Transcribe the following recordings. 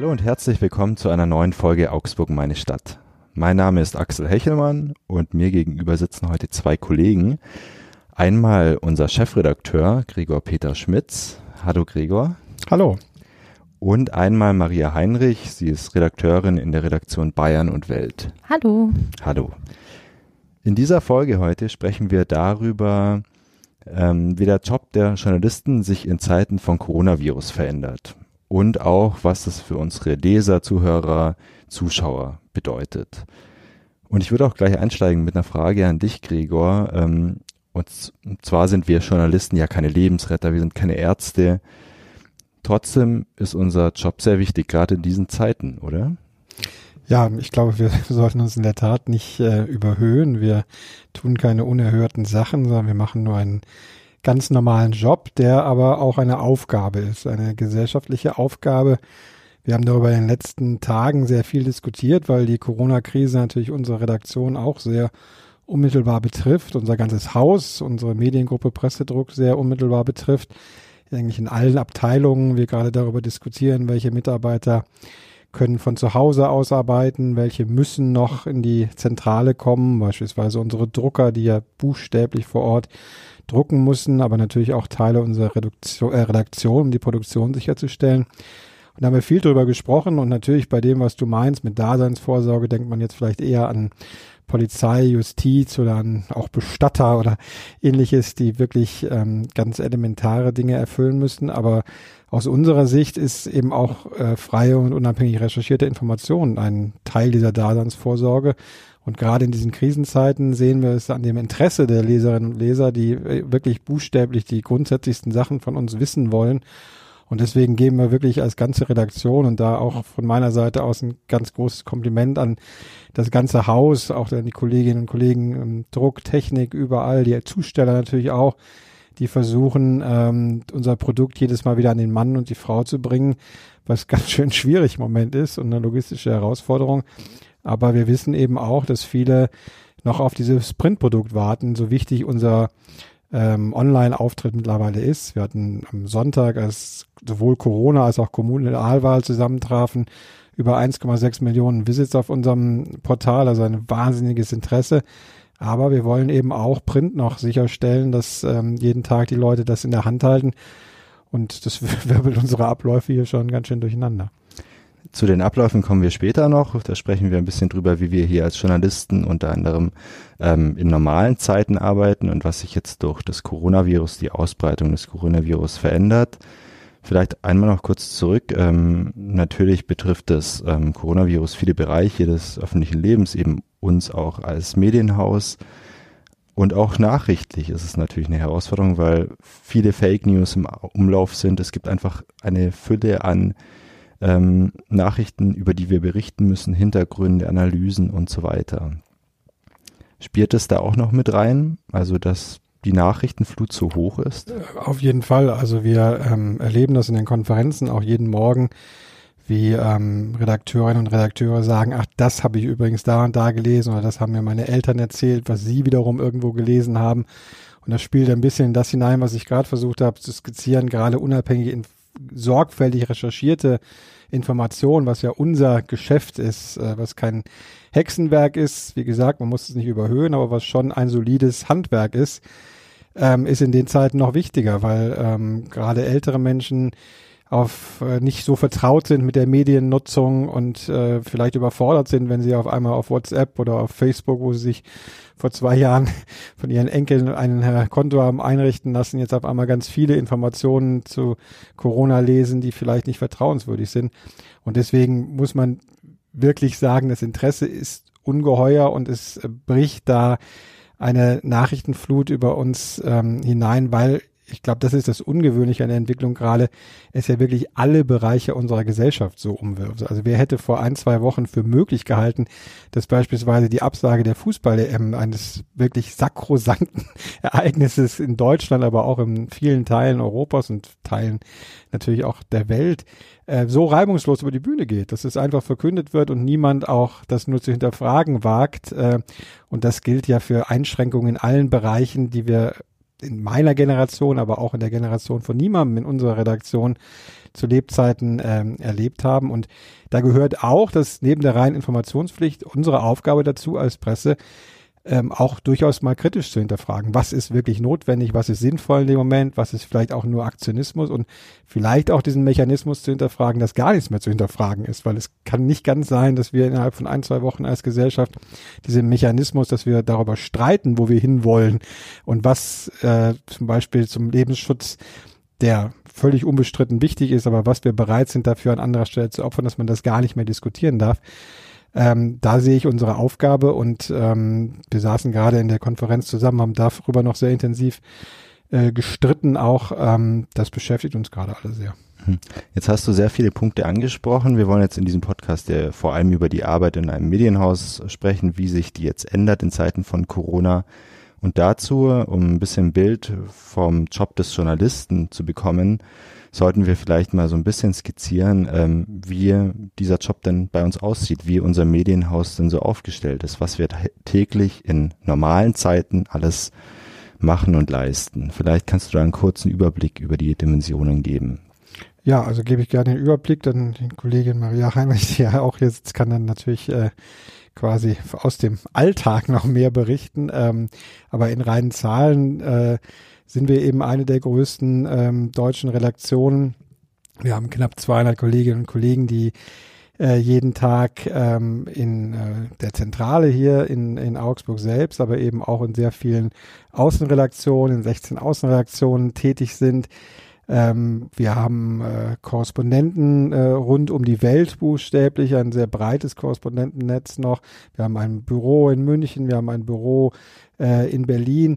Hallo und herzlich willkommen zu einer neuen Folge Augsburg meine Stadt. Mein Name ist Axel Hechelmann und mir gegenüber sitzen heute zwei Kollegen. Einmal unser Chefredakteur Gregor Peter Schmitz. Hallo Gregor. Hallo. Und einmal Maria Heinrich. Sie ist Redakteurin in der Redaktion Bayern und Welt. Hallo. Hallo. In dieser Folge heute sprechen wir darüber, ähm, wie der Job der Journalisten sich in Zeiten von Coronavirus verändert und auch, was das für unsere Leser, Zuhörer, Zuschauer bedeutet. Und ich würde auch gleich einsteigen mit einer Frage an dich, Gregor. Ähm, und zwar sind wir Journalisten ja keine Lebensretter, wir sind keine Ärzte. Trotzdem ist unser Job sehr wichtig, gerade in diesen Zeiten, oder? Ja, ich glaube, wir sollten uns in der Tat nicht äh, überhöhen. Wir tun keine unerhörten Sachen, sondern wir machen nur einen ganz normalen Job, der aber auch eine Aufgabe ist, eine gesellschaftliche Aufgabe. Wir haben darüber in den letzten Tagen sehr viel diskutiert, weil die Corona-Krise natürlich unsere Redaktion auch sehr unmittelbar betrifft, unser ganzes Haus, unsere Mediengruppe Pressedruck sehr unmittelbar betrifft. Eigentlich in allen Abteilungen wir gerade darüber diskutieren, welche Mitarbeiter können von zu Hause aus arbeiten, welche müssen noch in die Zentrale kommen, beispielsweise unsere Drucker, die ja buchstäblich vor Ort drucken mussten, aber natürlich auch Teile unserer Reduktion, äh, Redaktion, um die Produktion sicherzustellen. Und da haben wir viel drüber gesprochen und natürlich bei dem, was du meinst, mit Daseinsvorsorge, denkt man jetzt vielleicht eher an Polizei, Justiz oder an auch Bestatter oder ähnliches, die wirklich ähm, ganz elementare Dinge erfüllen müssen. Aber aus unserer Sicht ist eben auch äh, freie und unabhängig recherchierte Information ein Teil dieser Daseinsvorsorge. Und gerade in diesen Krisenzeiten sehen wir es an dem Interesse der Leserinnen und Leser, die äh, wirklich buchstäblich die grundsätzlichsten Sachen von uns wissen wollen. Und deswegen geben wir wirklich als ganze Redaktion und da auch von meiner Seite aus ein ganz großes Kompliment an das ganze Haus, auch an die Kolleginnen und Kollegen, Druck, Technik, überall, die Zusteller natürlich auch, die versuchen, ähm, unser Produkt jedes Mal wieder an den Mann und die Frau zu bringen, was ganz schön schwierig im Moment ist und eine logistische Herausforderung. Aber wir wissen eben auch, dass viele noch auf dieses Printprodukt warten, so wichtig unser ähm, Online-Auftritt mittlerweile ist. Wir hatten am Sonntag, als sowohl Corona als auch Kommunalwahl zusammentrafen, über 1,6 Millionen Visits auf unserem Portal, also ein wahnsinniges Interesse. Aber wir wollen eben auch Print noch sicherstellen, dass ähm, jeden Tag die Leute das in der Hand halten. Und das wirbelt unsere Abläufe hier schon ganz schön durcheinander. Zu den Abläufen kommen wir später noch. Da sprechen wir ein bisschen drüber, wie wir hier als Journalisten unter anderem ähm, in normalen Zeiten arbeiten und was sich jetzt durch das Coronavirus, die Ausbreitung des Coronavirus verändert. Vielleicht einmal noch kurz zurück. Ähm, natürlich betrifft das ähm, Coronavirus viele Bereiche des öffentlichen Lebens, eben uns auch als Medienhaus. Und auch nachrichtlich ist es natürlich eine Herausforderung, weil viele Fake News im Umlauf sind. Es gibt einfach eine Fülle an ähm, Nachrichten, über die wir berichten müssen, Hintergründe, Analysen und so weiter. Spielt es da auch noch mit rein? Also, dass die Nachrichtenflut so hoch ist? Auf jeden Fall. Also wir ähm, erleben das in den Konferenzen auch jeden Morgen, wie ähm, Redakteurinnen und Redakteure sagen, ach, das habe ich übrigens da und da gelesen oder das haben mir meine Eltern erzählt, was sie wiederum irgendwo gelesen haben. Und das spielt ein bisschen in das hinein, was ich gerade versucht habe zu skizzieren, gerade unabhängig in sorgfältig recherchierte Information, was ja unser Geschäft ist, äh, was kein Hexenwerk ist, wie gesagt, man muss es nicht überhöhen, aber was schon ein solides Handwerk ist, ähm, ist in den Zeiten noch wichtiger, weil ähm, gerade ältere Menschen auf äh, nicht so vertraut sind mit der Mediennutzung und äh, vielleicht überfordert sind, wenn sie auf einmal auf WhatsApp oder auf Facebook, wo sie sich vor zwei Jahren von ihren Enkeln ein äh, Konto haben einrichten lassen, jetzt auf einmal ganz viele Informationen zu Corona lesen, die vielleicht nicht vertrauenswürdig sind. Und deswegen muss man wirklich sagen, das Interesse ist ungeheuer und es bricht da eine Nachrichtenflut über uns ähm, hinein, weil ich glaube, das ist das Ungewöhnliche an der Entwicklung gerade, es ja wirklich alle Bereiche unserer Gesellschaft so umwirft. Also wer hätte vor ein, zwei Wochen für möglich gehalten, dass beispielsweise die Absage der Fußball-EM eines wirklich sakrosankten Ereignisses in Deutschland, aber auch in vielen Teilen Europas und Teilen natürlich auch der Welt, äh, so reibungslos über die Bühne geht, dass es einfach verkündet wird und niemand auch das nur zu hinterfragen wagt. Äh, und das gilt ja für Einschränkungen in allen Bereichen, die wir in meiner Generation, aber auch in der Generation von niemandem in unserer Redaktion zu Lebzeiten ähm, erlebt haben. Und da gehört auch, dass neben der reinen Informationspflicht unsere Aufgabe dazu als Presse, ähm, auch durchaus mal kritisch zu hinterfragen. Was ist wirklich notwendig? Was ist sinnvoll in dem Moment? Was ist vielleicht auch nur Aktionismus? Und vielleicht auch diesen Mechanismus zu hinterfragen, dass gar nichts mehr zu hinterfragen ist, weil es kann nicht ganz sein, dass wir innerhalb von ein, zwei Wochen als Gesellschaft diesen Mechanismus, dass wir darüber streiten, wo wir hinwollen und was äh, zum Beispiel zum Lebensschutz der völlig unbestritten wichtig ist, aber was wir bereit sind dafür an anderer Stelle zu opfern, dass man das gar nicht mehr diskutieren darf. Ähm, da sehe ich unsere Aufgabe und ähm, wir saßen gerade in der Konferenz zusammen, haben darüber noch sehr intensiv äh, gestritten auch. Ähm, das beschäftigt uns gerade alle sehr. Hm. Jetzt hast du sehr viele Punkte angesprochen. Wir wollen jetzt in diesem Podcast ja vor allem über die Arbeit in einem Medienhaus sprechen, wie sich die jetzt ändert in Zeiten von Corona. Und dazu, um ein bisschen Bild vom Job des Journalisten zu bekommen, sollten wir vielleicht mal so ein bisschen skizzieren, ähm, wie dieser Job denn bei uns aussieht, wie unser Medienhaus denn so aufgestellt ist, was wir täglich in normalen Zeiten alles machen und leisten. Vielleicht kannst du da einen kurzen Überblick über die Dimensionen geben. Ja, also gebe ich gerne den Überblick, dann die Kollegin Maria Heinrich, die ja auch jetzt kann dann natürlich äh, quasi aus dem Alltag noch mehr berichten. Ähm, aber in reinen Zahlen äh, sind wir eben eine der größten ähm, deutschen Redaktionen. Wir haben knapp 200 Kolleginnen und Kollegen, die äh, jeden Tag ähm, in äh, der Zentrale hier in, in Augsburg selbst, aber eben auch in sehr vielen Außenredaktionen, in 16 Außenredaktionen tätig sind. Ähm, wir haben äh, Korrespondenten äh, rund um die Welt buchstäblich, ein sehr breites Korrespondentennetz noch. Wir haben ein Büro in München, wir haben ein Büro äh, in Berlin.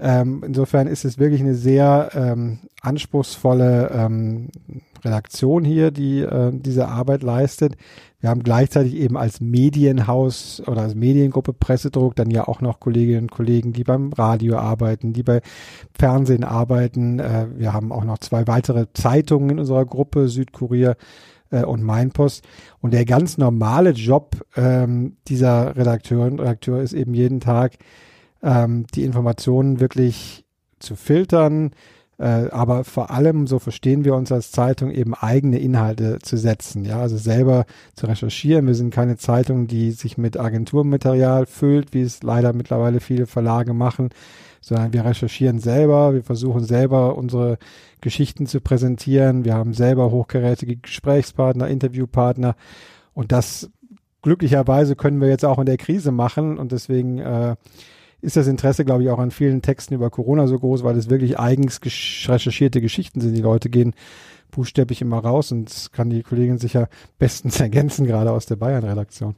Ähm, insofern ist es wirklich eine sehr ähm, anspruchsvolle ähm, Redaktion hier, die äh, diese Arbeit leistet. Wir haben gleichzeitig eben als Medienhaus oder als Mediengruppe Pressedruck dann ja auch noch Kolleginnen und Kollegen, die beim Radio arbeiten, die bei Fernsehen arbeiten. Äh, wir haben auch noch zwei weitere Zeitungen in unserer Gruppe, Südkurier äh, und Mainpost. Und der ganz normale Job ähm, dieser Redakteurin, Redakteur ist eben jeden Tag ähm, die Informationen wirklich zu filtern, äh, aber vor allem, so verstehen wir uns als Zeitung, eben eigene Inhalte zu setzen, ja, also selber zu recherchieren. Wir sind keine Zeitung, die sich mit Agenturmaterial füllt, wie es leider mittlerweile viele Verlage machen, sondern wir recherchieren selber, wir versuchen selber unsere Geschichten zu präsentieren, wir haben selber hochkarätige Gesprächspartner, Interviewpartner. Und das glücklicherweise können wir jetzt auch in der Krise machen. Und deswegen äh, ist das Interesse, glaube ich, auch an vielen Texten über Corona so groß, weil es wirklich eigens recherchierte Geschichten sind. Die Leute gehen buchstäblich immer raus und das kann die Kollegin sicher bestens ergänzen, gerade aus der Bayern-Redaktion.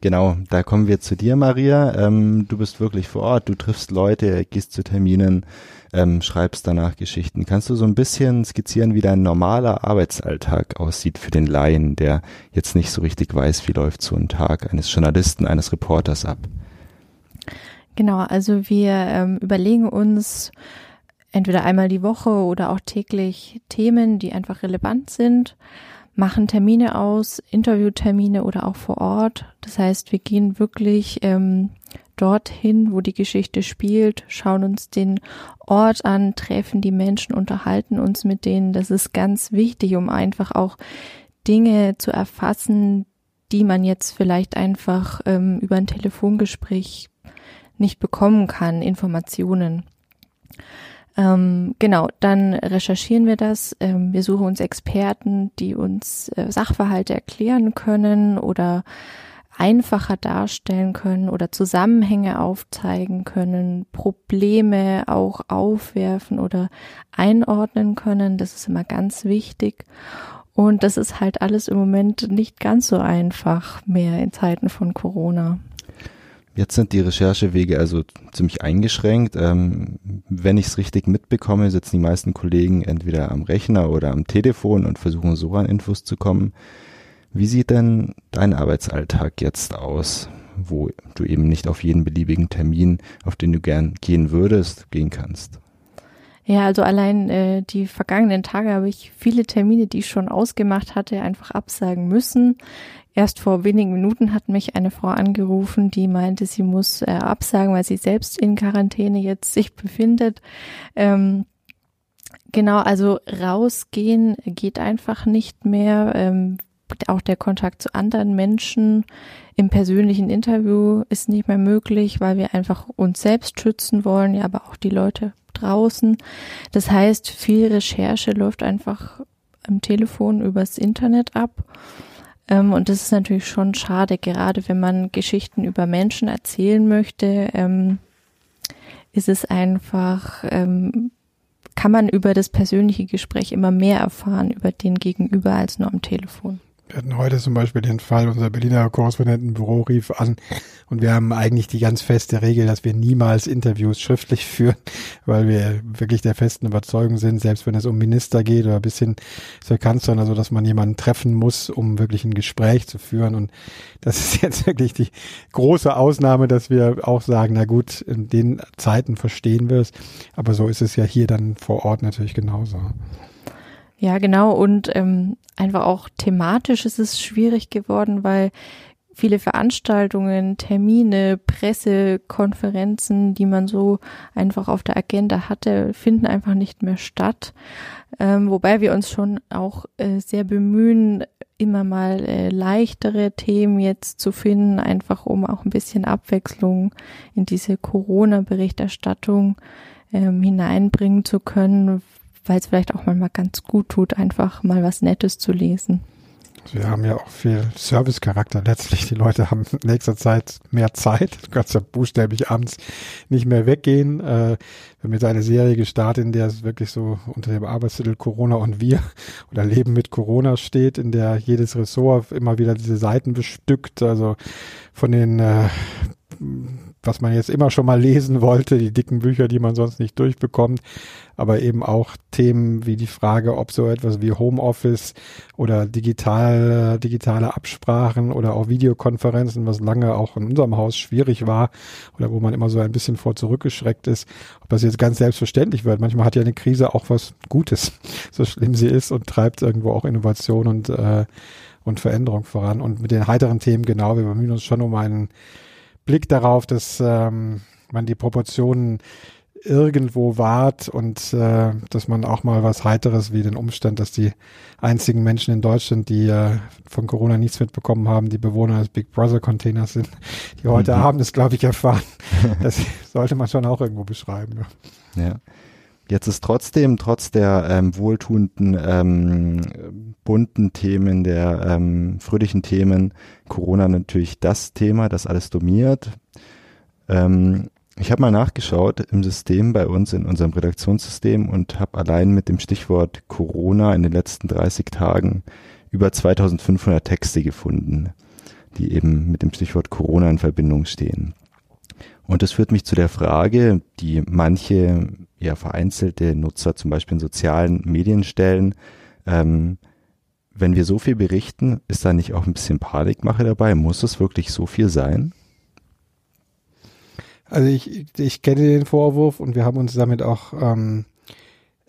Genau, da kommen wir zu dir, Maria. Ähm, du bist wirklich vor Ort, du triffst Leute, gehst zu Terminen, ähm, schreibst danach Geschichten. Kannst du so ein bisschen skizzieren, wie dein normaler Arbeitsalltag aussieht für den Laien, der jetzt nicht so richtig weiß, wie läuft so ein Tag eines Journalisten, eines Reporters ab? Genau, also wir ähm, überlegen uns entweder einmal die Woche oder auch täglich Themen, die einfach relevant sind, machen Termine aus, Interviewtermine oder auch vor Ort. Das heißt, wir gehen wirklich ähm, dorthin, wo die Geschichte spielt, schauen uns den Ort an, treffen die Menschen, unterhalten uns mit denen. Das ist ganz wichtig, um einfach auch Dinge zu erfassen, die man jetzt vielleicht einfach ähm, über ein Telefongespräch nicht bekommen kann, Informationen. Ähm, genau, dann recherchieren wir das. Ähm, wir suchen uns Experten, die uns äh, Sachverhalte erklären können oder einfacher darstellen können oder Zusammenhänge aufzeigen können, Probleme auch aufwerfen oder einordnen können. Das ist immer ganz wichtig. Und das ist halt alles im Moment nicht ganz so einfach mehr in Zeiten von Corona. Jetzt sind die Recherchewege also ziemlich eingeschränkt. Ähm, wenn ich es richtig mitbekomme, sitzen die meisten Kollegen entweder am Rechner oder am Telefon und versuchen so an Infos zu kommen. Wie sieht denn dein Arbeitsalltag jetzt aus, wo du eben nicht auf jeden beliebigen Termin, auf den du gern gehen würdest, gehen kannst? Ja, also allein äh, die vergangenen Tage habe ich viele Termine, die ich schon ausgemacht hatte, einfach absagen müssen. Erst vor wenigen Minuten hat mich eine Frau angerufen, die meinte, sie muss äh, absagen, weil sie selbst in Quarantäne jetzt sich befindet. Ähm, genau, also rausgehen geht einfach nicht mehr. Ähm, auch der Kontakt zu anderen Menschen im persönlichen Interview ist nicht mehr möglich, weil wir einfach uns selbst schützen wollen, ja, aber auch die Leute draußen. Das heißt, viel Recherche läuft einfach am Telefon übers Internet ab. Ähm, und das ist natürlich schon schade, gerade wenn man Geschichten über Menschen erzählen möchte, ähm, ist es einfach, ähm, kann man über das persönliche Gespräch immer mehr erfahren über den Gegenüber als nur am Telefon. Wir hatten heute zum Beispiel den Fall, unser Berliner Korrespondentenbüro rief an und wir haben eigentlich die ganz feste Regel, dass wir niemals Interviews schriftlich führen, weil wir wirklich der festen Überzeugung sind, selbst wenn es um Minister geht oder bis hin zur Kanzlerin, also dass man jemanden treffen muss, um wirklich ein Gespräch zu führen. Und das ist jetzt wirklich die große Ausnahme, dass wir auch sagen, na gut, in den Zeiten verstehen wir es, aber so ist es ja hier dann vor Ort natürlich genauso. Ja, genau. Und ähm, einfach auch thematisch ist es schwierig geworden, weil viele Veranstaltungen, Termine, Pressekonferenzen, die man so einfach auf der Agenda hatte, finden einfach nicht mehr statt. Ähm, wobei wir uns schon auch äh, sehr bemühen, immer mal äh, leichtere Themen jetzt zu finden, einfach um auch ein bisschen Abwechslung in diese Corona-Berichterstattung ähm, hineinbringen zu können, weil es vielleicht auch mal ganz gut tut, einfach mal was Nettes zu lesen. Wir haben ja auch viel Servicecharakter letztlich. Die Leute haben in nächster Zeit mehr Zeit. Du kannst ja buchstäblich abends nicht mehr weggehen. Äh, wir haben jetzt eine Serie gestartet, in der es wirklich so unter dem Arbeitstitel Corona und wir oder Leben mit Corona steht, in der jedes Ressort immer wieder diese Seiten bestückt. Also von den äh, was man jetzt immer schon mal lesen wollte, die dicken Bücher, die man sonst nicht durchbekommt, aber eben auch Themen wie die Frage, ob so etwas wie Homeoffice oder digital, digitale Absprachen oder auch Videokonferenzen, was lange auch in unserem Haus schwierig war oder wo man immer so ein bisschen vor zurückgeschreckt ist, ob das jetzt ganz selbstverständlich wird. Manchmal hat ja eine Krise auch was Gutes, so schlimm sie ist und treibt irgendwo auch Innovation und, äh, und Veränderung voran. Und mit den heiteren Themen genau, wir bemühen uns schon um einen Blick darauf, dass ähm, man die Proportionen irgendwo wahrt und äh, dass man auch mal was Heiteres wie den Umstand, dass die einzigen Menschen in Deutschland, die äh, von Corona nichts mitbekommen haben, die Bewohner des Big Brother Containers sind, die heute mhm. Abend das, glaube ich, erfahren. Das sollte man schon auch irgendwo beschreiben. Ja. ja. Jetzt ist trotzdem, trotz der ähm, wohltuenden, ähm, bunten Themen, der ähm, fröhlichen Themen, Corona natürlich das Thema, das alles dominiert. Ähm, ich habe mal nachgeschaut im System bei uns, in unserem Redaktionssystem und habe allein mit dem Stichwort Corona in den letzten 30 Tagen über 2500 Texte gefunden, die eben mit dem Stichwort Corona in Verbindung stehen. Und das führt mich zu der Frage, die manche ja vereinzelte Nutzer zum Beispiel in sozialen Medien stellen. Ähm, wenn wir so viel berichten, ist da nicht auch ein bisschen Panikmache dabei? Muss es wirklich so viel sein? Also ich, ich kenne den Vorwurf und wir haben uns damit auch ähm,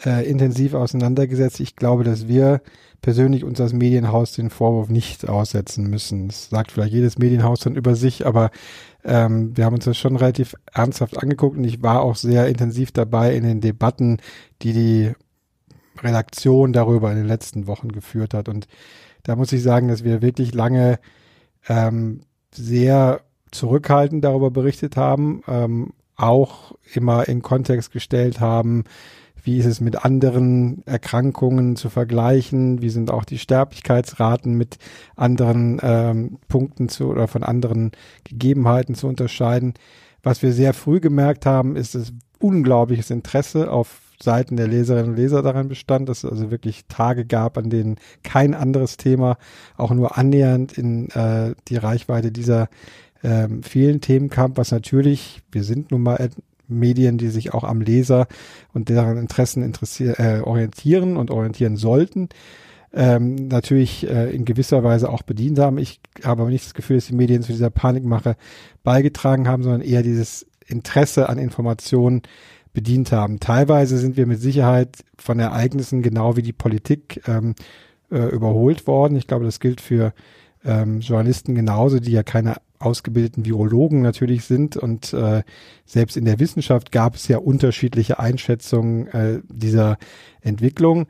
äh, intensiv auseinandergesetzt. Ich glaube, dass wir persönlich uns als Medienhaus den Vorwurf nicht aussetzen müssen. Das sagt vielleicht jedes Medienhaus dann über sich, aber ähm, wir haben uns das schon relativ ernsthaft angeguckt und ich war auch sehr intensiv dabei in den Debatten, die die Redaktion darüber in den letzten Wochen geführt hat. Und da muss ich sagen, dass wir wirklich lange ähm, sehr zurückhaltend darüber berichtet haben, ähm, auch immer in Kontext gestellt haben, wie ist es mit anderen Erkrankungen zu vergleichen? Wie sind auch die Sterblichkeitsraten mit anderen ähm, Punkten zu oder von anderen Gegebenheiten zu unterscheiden? Was wir sehr früh gemerkt haben, ist das unglaubliches Interesse auf Seiten der Leserinnen und Leser daran bestand, dass es also wirklich Tage gab, an denen kein anderes Thema auch nur annähernd in äh, die Reichweite dieser ähm, vielen Themen kam, was natürlich, wir sind nun mal Medien, die sich auch am Leser und deren Interessen interessier äh, orientieren und orientieren sollten, ähm, natürlich äh, in gewisser Weise auch bedient haben. Ich habe aber nicht das Gefühl, dass die Medien zu dieser Panikmache beigetragen haben, sondern eher dieses Interesse an Informationen bedient haben. Teilweise sind wir mit Sicherheit von Ereignissen genau wie die Politik ähm, äh, überholt worden. Ich glaube, das gilt für ähm, Journalisten genauso, die ja keine ausgebildeten Virologen natürlich sind und äh, selbst in der Wissenschaft gab es ja unterschiedliche Einschätzungen äh, dieser Entwicklung.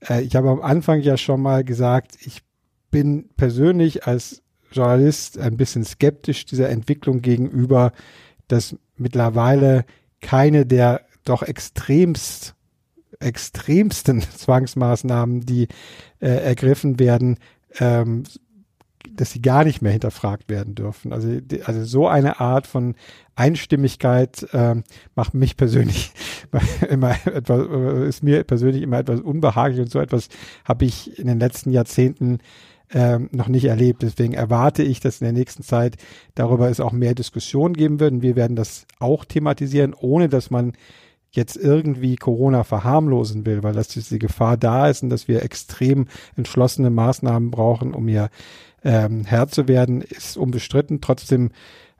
Äh, ich habe am Anfang ja schon mal gesagt, ich bin persönlich als Journalist ein bisschen skeptisch dieser Entwicklung gegenüber, dass mittlerweile keine der doch extremst extremsten Zwangsmaßnahmen, die äh, ergriffen werden, ähm, dass sie gar nicht mehr hinterfragt werden dürfen. Also, also so eine Art von Einstimmigkeit ähm, macht mich persönlich immer etwas, äh, ist mir persönlich immer etwas unbehaglich und so etwas habe ich in den letzten Jahrzehnten ähm, noch nicht erlebt. Deswegen erwarte ich, dass in der nächsten Zeit darüber es auch mehr Diskussion geben wird. Und wir werden das auch thematisieren, ohne dass man jetzt irgendwie Corona verharmlosen will, weil dass diese Gefahr da ist und dass wir extrem entschlossene Maßnahmen brauchen, um hier ähm, Herr zu werden, ist unbestritten. Trotzdem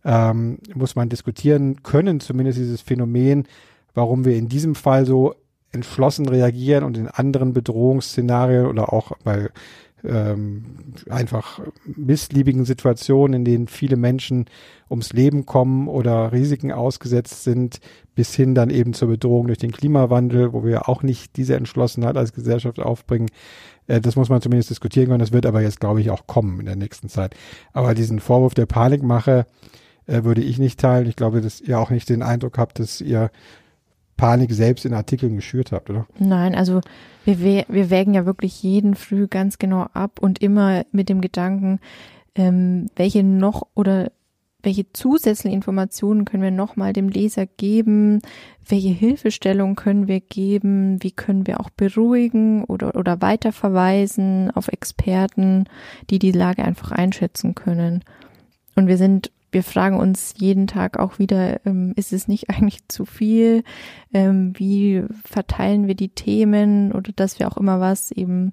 ähm, muss man diskutieren können, zumindest dieses Phänomen, warum wir in diesem Fall so entschlossen reagieren und in anderen Bedrohungsszenarien oder auch bei ähm, einfach missliebigen Situationen, in denen viele Menschen ums Leben kommen oder Risiken ausgesetzt sind, bis hin dann eben zur Bedrohung durch den Klimawandel, wo wir auch nicht diese Entschlossenheit als Gesellschaft aufbringen. Äh, das muss man zumindest diskutieren können. Das wird aber jetzt, glaube ich, auch kommen in der nächsten Zeit. Aber diesen Vorwurf der Panikmache äh, würde ich nicht teilen. Ich glaube, dass ihr auch nicht den Eindruck habt, dass ihr Panik selbst in Artikeln geschürt habt, oder? Nein, also wir, wir wägen ja wirklich jeden Früh ganz genau ab und immer mit dem Gedanken, ähm, welche noch oder welche zusätzlichen Informationen können wir nochmal dem Leser geben, welche Hilfestellung können wir geben, wie können wir auch beruhigen oder, oder weiterverweisen auf Experten, die die Lage einfach einschätzen können. Und wir sind wir fragen uns jeden Tag auch wieder, ähm, ist es nicht eigentlich zu viel? Ähm, wie verteilen wir die Themen oder dass wir auch immer was eben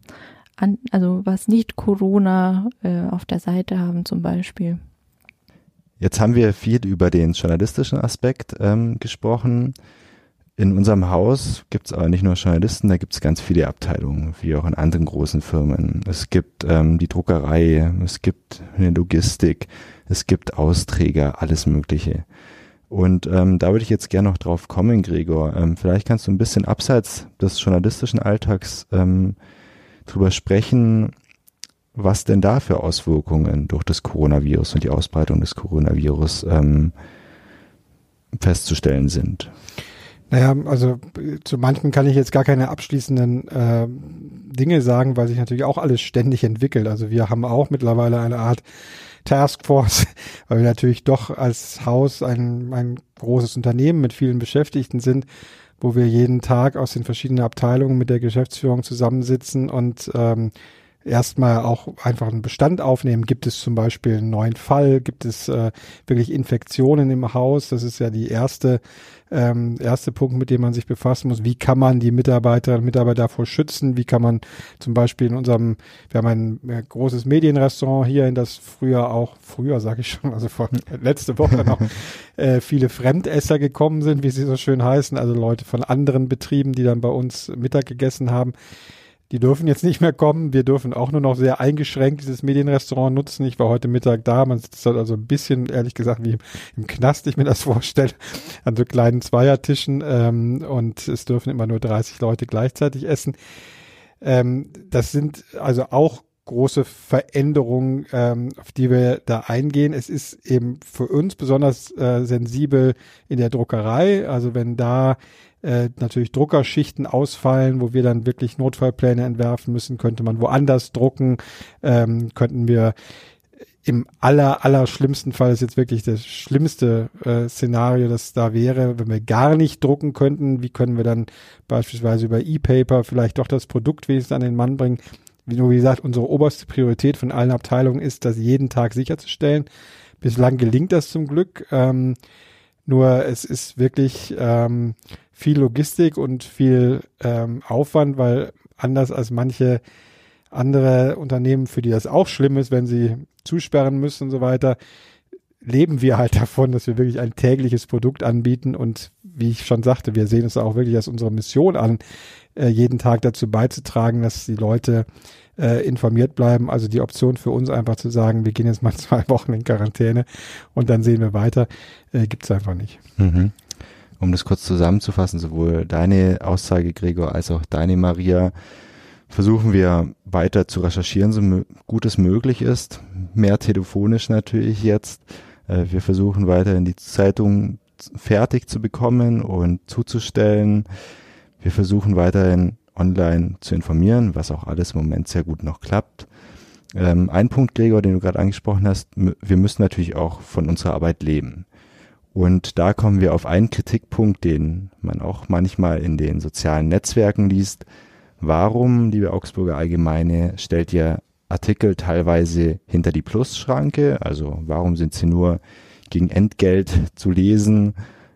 an, also was nicht Corona äh, auf der Seite haben zum Beispiel. Jetzt haben wir viel über den journalistischen Aspekt ähm, gesprochen. In unserem Haus gibt es aber nicht nur Journalisten, da gibt es ganz viele Abteilungen, wie auch in anderen großen Firmen. Es gibt ähm, die Druckerei, es gibt eine Logistik, es gibt Austräger, alles Mögliche. Und ähm, da würde ich jetzt gerne noch drauf kommen, Gregor. Ähm, vielleicht kannst du ein bisschen abseits des journalistischen Alltags ähm, drüber sprechen, was denn da für Auswirkungen durch das Coronavirus und die Ausbreitung des Coronavirus ähm, festzustellen sind. Naja, also zu manchen kann ich jetzt gar keine abschließenden äh, Dinge sagen, weil sich natürlich auch alles ständig entwickelt. Also wir haben auch mittlerweile eine Art Taskforce, weil wir natürlich doch als Haus ein, ein großes Unternehmen mit vielen Beschäftigten sind, wo wir jeden Tag aus den verschiedenen Abteilungen mit der Geschäftsführung zusammensitzen und ähm, erstmal auch einfach einen Bestand aufnehmen. Gibt es zum Beispiel einen neuen Fall? Gibt es äh, wirklich Infektionen im Haus? Das ist ja die erste ähm, erste Punkt, mit dem man sich befassen muss. Wie kann man die Mitarbeiterinnen und Mitarbeiter davor schützen? Wie kann man zum Beispiel in unserem, wir haben ein äh, großes Medienrestaurant hier, in das früher auch, früher sage ich schon, also vor letzte Woche noch äh, viele Fremdesser gekommen sind, wie sie so schön heißen, also Leute von anderen Betrieben, die dann bei uns Mittag gegessen haben die dürfen jetzt nicht mehr kommen. Wir dürfen auch nur noch sehr eingeschränkt dieses Medienrestaurant nutzen. Ich war heute Mittag da. Man sitzt halt also ein bisschen, ehrlich gesagt, wie im, im Knast, ich mir das vorstelle, an so kleinen Zweiertischen. Ähm, und es dürfen immer nur 30 Leute gleichzeitig essen. Ähm, das sind also auch große Veränderungen, ähm, auf die wir da eingehen. Es ist eben für uns besonders äh, sensibel in der Druckerei. Also wenn da äh, natürlich Druckerschichten ausfallen, wo wir dann wirklich Notfallpläne entwerfen müssen, könnte man woanders drucken, ähm, könnten wir im aller, aller schlimmsten Fall ist jetzt wirklich das schlimmste äh, Szenario, das da wäre, wenn wir gar nicht drucken könnten. Wie können wir dann beispielsweise über E-Paper vielleicht doch das Produkt wenigstens an den Mann bringen? Wie nur wie gesagt, unsere oberste Priorität von allen Abteilungen ist, das jeden Tag sicherzustellen. Bislang gelingt das zum Glück. Ähm, nur es ist wirklich ähm, viel Logistik und viel ähm, Aufwand, weil anders als manche andere Unternehmen, für die das auch schlimm ist, wenn sie zusperren müssen und so weiter, leben wir halt davon, dass wir wirklich ein tägliches Produkt anbieten und wie ich schon sagte, wir sehen es auch wirklich als unsere Mission an, äh, jeden Tag dazu beizutragen, dass die Leute äh, informiert bleiben. Also die Option für uns einfach zu sagen, wir gehen jetzt mal zwei Wochen in Quarantäne und dann sehen wir weiter, äh, gibt es einfach nicht. Mhm. Um das kurz zusammenzufassen, sowohl deine Aussage, Gregor, als auch deine, Maria, versuchen wir weiter zu recherchieren, so gut es möglich ist. Mehr telefonisch natürlich jetzt. Äh, wir versuchen weiterhin die Zeitung fertig zu bekommen und zuzustellen. Wir versuchen weiterhin online zu informieren, was auch alles im Moment sehr gut noch klappt. Ähm, ein Punkt, Gregor, den du gerade angesprochen hast, wir müssen natürlich auch von unserer Arbeit leben. Und da kommen wir auf einen Kritikpunkt, den man auch manchmal in den sozialen Netzwerken liest. Warum, liebe Augsburger Allgemeine, stellt ihr Artikel teilweise hinter die Plusschranke? Also warum sind sie nur gegen Entgelt zu lesen,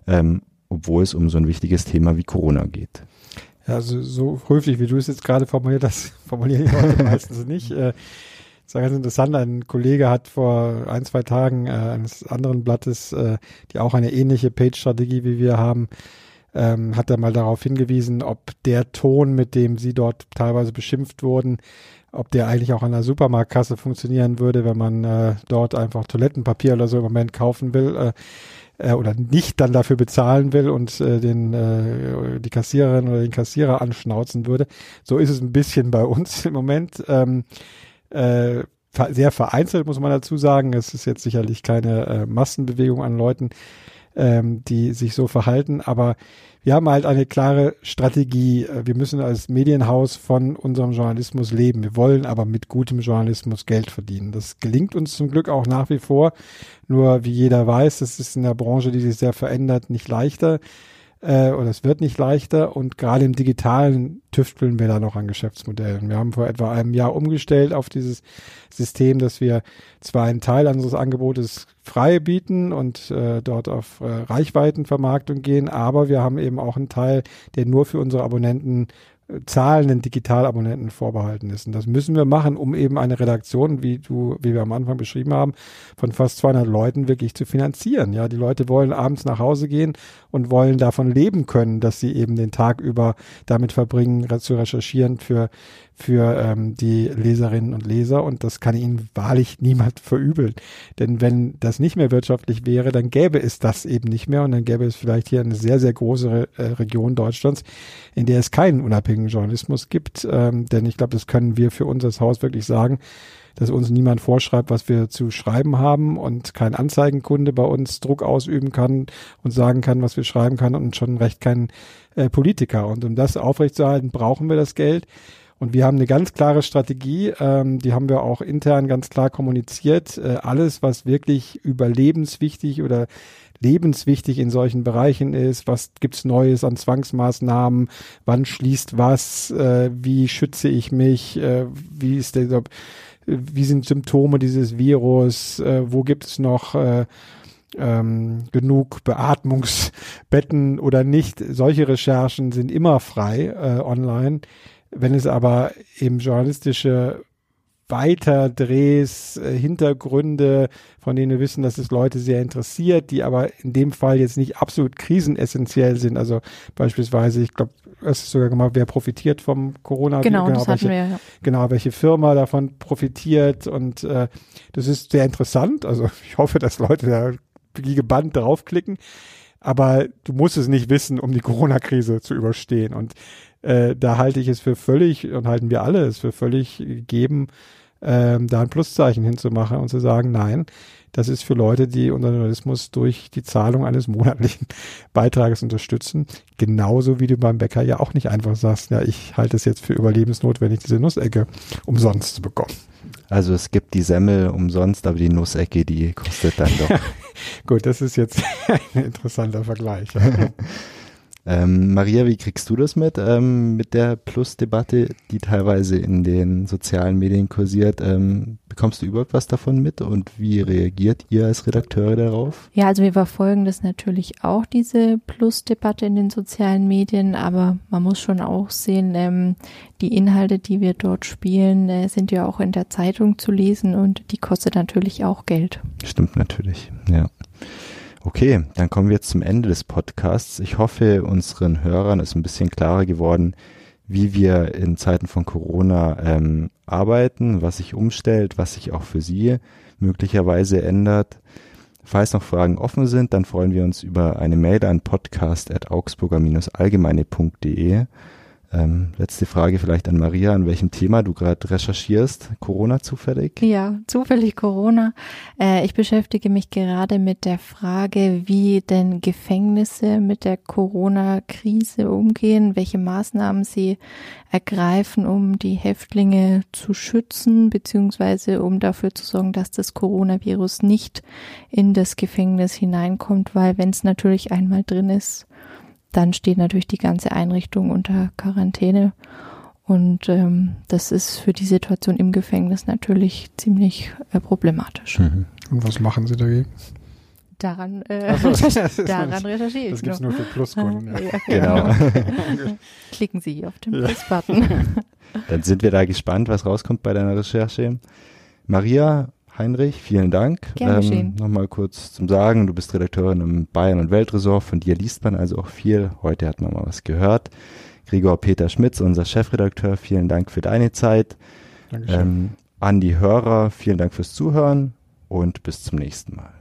ähm, obwohl es um so ein wichtiges Thema wie Corona geht? Ja, also so höflich, wie du es jetzt gerade formuliert hast, formulieren die Leute meistens nicht. Äh, das war ganz interessant. Ein Kollege hat vor ein, zwei Tagen äh, eines anderen Blattes, äh, die auch eine ähnliche Page-Strategie wie wir haben, ähm, hat er mal darauf hingewiesen, ob der Ton, mit dem sie dort teilweise beschimpft wurden, ob der eigentlich auch an der Supermarktkasse funktionieren würde, wenn man äh, dort einfach Toilettenpapier oder so im Moment kaufen will. Äh, äh, oder nicht dann dafür bezahlen will und äh, den äh, die Kassiererin oder den Kassierer anschnauzen würde. So ist es ein bisschen bei uns im Moment. Ähm, äh, sehr vereinzelt muss man dazu sagen. Es ist jetzt sicherlich keine äh, Massenbewegung an Leuten, ähm, die sich so verhalten, aber wir haben halt eine klare Strategie. Wir müssen als Medienhaus von unserem Journalismus leben. Wir wollen aber mit gutem Journalismus Geld verdienen. Das gelingt uns zum Glück auch nach wie vor. Nur wie jeder weiß, das ist in der Branche, die sich sehr verändert, nicht leichter äh, oder es wird nicht leichter und gerade im digitalen tüfteln wir da noch an Geschäftsmodellen. Wir haben vor etwa einem Jahr umgestellt auf dieses System, dass wir zwar einen Teil unseres Angebotes frei bieten und äh, dort auf äh, Reichweitenvermarktung gehen, aber wir haben eben auch einen Teil, der nur für unsere Abonnenten zahlenden Digitalabonnenten vorbehalten ist. Und das müssen wir machen, um eben eine Redaktion, wie du, wie wir am Anfang beschrieben haben, von fast 200 Leuten wirklich zu finanzieren. Ja, die Leute wollen abends nach Hause gehen und wollen davon leben können, dass sie eben den Tag über damit verbringen, zu recherchieren für für ähm, die Leserinnen und Leser und das kann ihnen wahrlich niemand verübeln. Denn wenn das nicht mehr wirtschaftlich wäre, dann gäbe es das eben nicht mehr und dann gäbe es vielleicht hier eine sehr, sehr große äh, Region Deutschlands, in der es keinen unabhängigen Journalismus gibt. Ähm, denn ich glaube, das können wir für uns als Haus wirklich sagen, dass uns niemand vorschreibt, was wir zu schreiben haben und kein Anzeigenkunde bei uns Druck ausüben kann und sagen kann, was wir schreiben kann und schon recht kein äh, Politiker. Und um das aufrechtzuerhalten, brauchen wir das Geld. Und wir haben eine ganz klare Strategie, ähm, die haben wir auch intern ganz klar kommuniziert. Äh, alles, was wirklich überlebenswichtig oder lebenswichtig in solchen Bereichen ist, was gibt's Neues an Zwangsmaßnahmen, wann schließt was, äh, wie schütze ich mich, äh, wie ist der, wie sind Symptome dieses Virus, äh, wo gibt es noch äh, ähm, genug Beatmungsbetten oder nicht. Solche Recherchen sind immer frei äh, online. Wenn es aber eben journalistische Weiterdrehs, äh, Hintergründe, von denen wir wissen, dass es Leute sehr interessiert, die aber in dem Fall jetzt nicht absolut krisenessentiell sind. Also beispielsweise, ich glaube, es ist sogar gemacht, wer profitiert vom Corona. Genau, genau das welche, wir, ja. Genau, welche Firma davon profitiert und äh, das ist sehr interessant. Also ich hoffe, dass Leute da gebannt draufklicken. Aber du musst es nicht wissen, um die Corona-Krise zu überstehen. Und äh, da halte ich es für völlig und halten wir alle es für völlig gegeben, ähm, da ein Pluszeichen hinzumachen und zu sagen, nein, das ist für Leute, die unseren Journalismus durch die Zahlung eines monatlichen Beitrages unterstützen. Genauso wie du beim Bäcker ja auch nicht einfach sagst, ja, ich halte es jetzt für überlebensnotwendig, diese Nussecke umsonst zu bekommen. Also es gibt die Semmel umsonst, aber die Nussecke, die kostet dann doch. Gut, das ist jetzt ein interessanter Vergleich. Ähm, Maria, wie kriegst du das mit, ähm, mit der Plus-Debatte, die teilweise in den sozialen Medien kursiert? Ähm, bekommst du überhaupt was davon mit und wie reagiert ihr als Redakteure darauf? Ja, also wir verfolgen das natürlich auch, diese Plus-Debatte in den sozialen Medien, aber man muss schon auch sehen, ähm, die Inhalte, die wir dort spielen, äh, sind ja auch in der Zeitung zu lesen und die kostet natürlich auch Geld. Stimmt natürlich, ja. Okay, dann kommen wir jetzt zum Ende des Podcasts. Ich hoffe, unseren Hörern ist ein bisschen klarer geworden, wie wir in Zeiten von Corona ähm, arbeiten, was sich umstellt, was sich auch für Sie möglicherweise ändert. Falls noch Fragen offen sind, dann freuen wir uns über eine Mail an podcast.augsburger-allgemeine.de. Ähm, letzte Frage vielleicht an Maria, an welchem Thema du gerade recherchierst. Corona zufällig? Ja, zufällig Corona. Äh, ich beschäftige mich gerade mit der Frage, wie denn Gefängnisse mit der Corona-Krise umgehen, welche Maßnahmen sie ergreifen, um die Häftlinge zu schützen, beziehungsweise um dafür zu sorgen, dass das Coronavirus nicht in das Gefängnis hineinkommt, weil wenn es natürlich einmal drin ist, dann steht natürlich die ganze Einrichtung unter Quarantäne. Und ähm, das ist für die Situation im Gefängnis natürlich ziemlich äh, problematisch. Mhm. Und was machen Sie dagegen? Daran, äh, so, daran recherchiere ich. Das gibt es nur für Pluskunden. Ja. ja genau. Klicken Sie hier auf den Plus-Button. Dann sind wir da gespannt, was rauskommt bei deiner Recherche. Maria, Heinrich, vielen Dank. Gerne ähm, Nochmal kurz zum Sagen, du bist Redakteurin im Bayern- und Weltresort, von dir liest man also auch viel. Heute hat man mal was gehört. Gregor Peter Schmitz, unser Chefredakteur, vielen Dank für deine Zeit. Dankeschön. Ähm, an die Hörer, vielen Dank fürs Zuhören und bis zum nächsten Mal.